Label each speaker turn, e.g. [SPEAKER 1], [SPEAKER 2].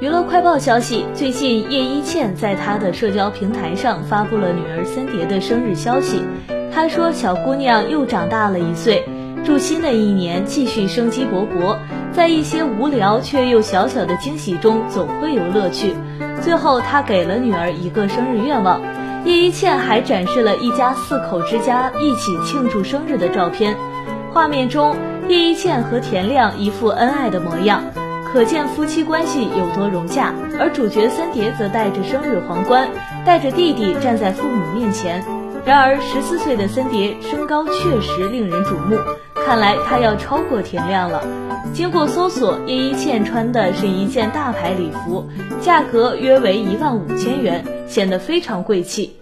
[SPEAKER 1] 娱乐快报消息，最近叶一茜在她的社交平台上发布了女儿森蝶的生日消息。她说：“小姑娘又长大了一岁，祝新的一年继续生机勃勃，在一些无聊却又小小的惊喜中，总会有乐趣。”最后，她给了女儿一个生日愿望。叶一茜还展示了一家四口之家一起庆祝生日的照片，画面中叶一茜和田亮一副恩爱的模样。可见夫妻关系有多融洽，而主角森碟则戴着生日皇冠，带着弟弟站在父母面前。然而，十四岁的森碟身高确实令人瞩目，看来她要超过田亮了。经过搜索，叶一茜穿的是一件大牌礼服，价格约为一万五千元，显得非常贵气。